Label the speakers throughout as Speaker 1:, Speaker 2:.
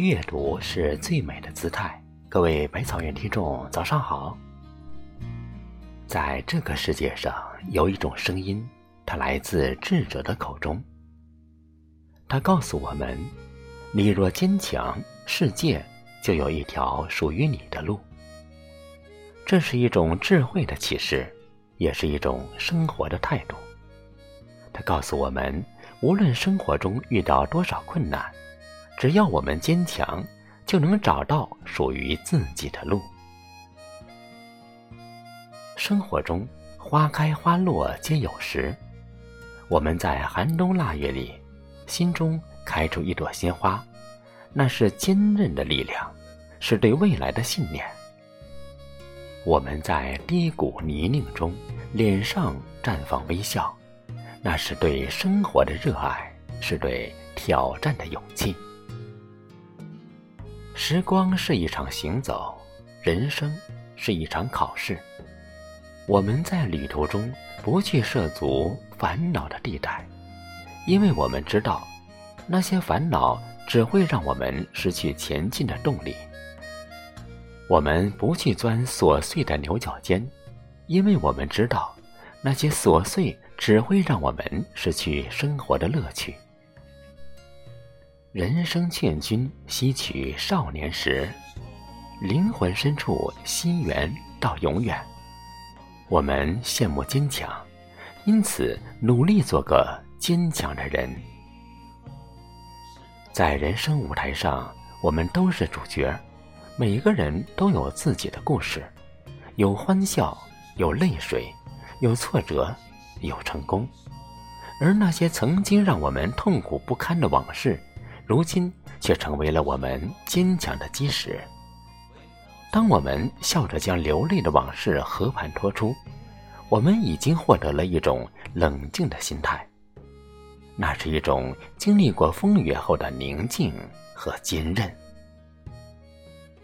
Speaker 1: 阅读是最美的姿态。各位百草园听众，早上好。在这个世界上，有一种声音，它来自智者的口中。它告诉我们：你若坚强，世界就有一条属于你的路。这是一种智慧的启示，也是一种生活的态度。它告诉我们，无论生活中遇到多少困难，只要我们坚强，就能找到属于自己的路。生活中，花开花落皆有时。我们在寒冬腊月里，心中开出一朵鲜花，那是坚韧的力量，是对未来的信念。我们在低谷泥泞中，脸上绽放微笑，那是对生活的热爱，是对挑战的勇气。时光是一场行走，人生是一场考试。我们在旅途中不去涉足烦恼的地带，因为我们知道，那些烦恼只会让我们失去前进的动力。我们不去钻琐碎的牛角尖，因为我们知道，那些琐碎只会让我们失去生活的乐趣。人生劝君惜取少年时，灵魂深处心源到永远。我们羡慕坚强，因此努力做个坚强的人。在人生舞台上，我们都是主角，每个人都有自己的故事，有欢笑，有泪水，有挫折，有成功。而那些曾经让我们痛苦不堪的往事，如今却成为了我们坚强的基石。当我们笑着将流泪的往事和盘托出，我们已经获得了一种冷静的心态。那是一种经历过风雨后的宁静和坚韧。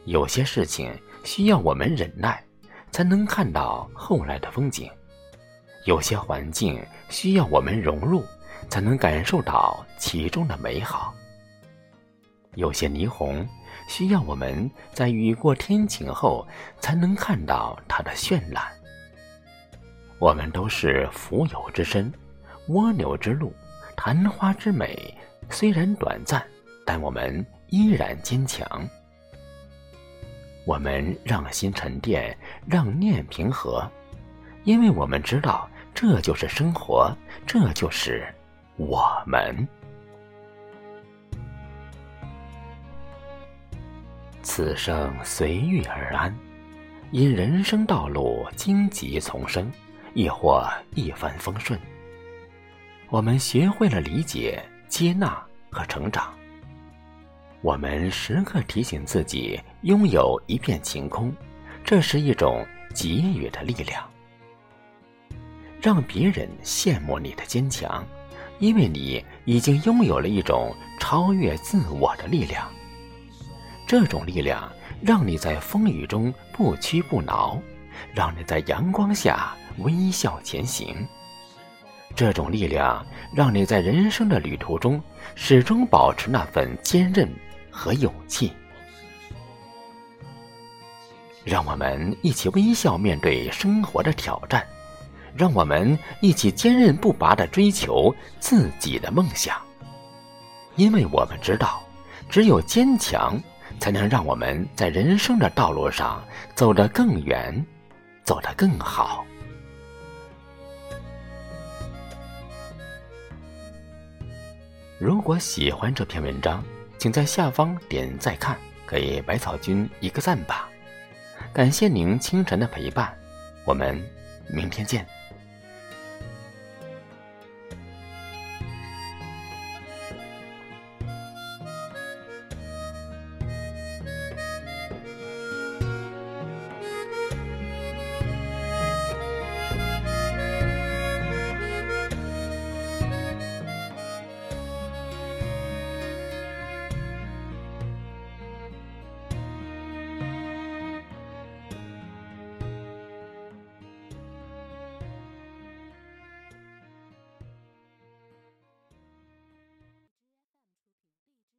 Speaker 1: 有些事情需要我们忍耐，才能看到后来的风景；有些环境需要我们融入，才能感受到其中的美好。有些霓虹需要我们在雨过天晴后才能看到它的绚烂。我们都是蜉蝣之身，蜗牛之路，昙花之美，虽然短暂，但我们依然坚强。我们让心沉淀，让念平和，因为我们知道，这就是生活，这就是我们。此生随遇而安，因人生道路荆棘丛生，亦或一帆风顺。我们学会了理解、接纳和成长。我们时刻提醒自己，拥有一片晴空，这是一种给予的力量。让别人羡慕你的坚强，因为你已经拥有了一种超越自我的力量。这种力量让你在风雨中不屈不挠，让你在阳光下微笑前行。这种力量让你在人生的旅途中始终保持那份坚韧和勇气。让我们一起微笑面对生活的挑战，让我们一起坚韧不拔的追求自己的梦想。因为我们知道，只有坚强。才能让我们在人生的道路上走得更远，走得更好。如果喜欢这篇文章，请在下方点再看，给百草君一个赞吧。感谢您清晨的陪伴，我们明天见。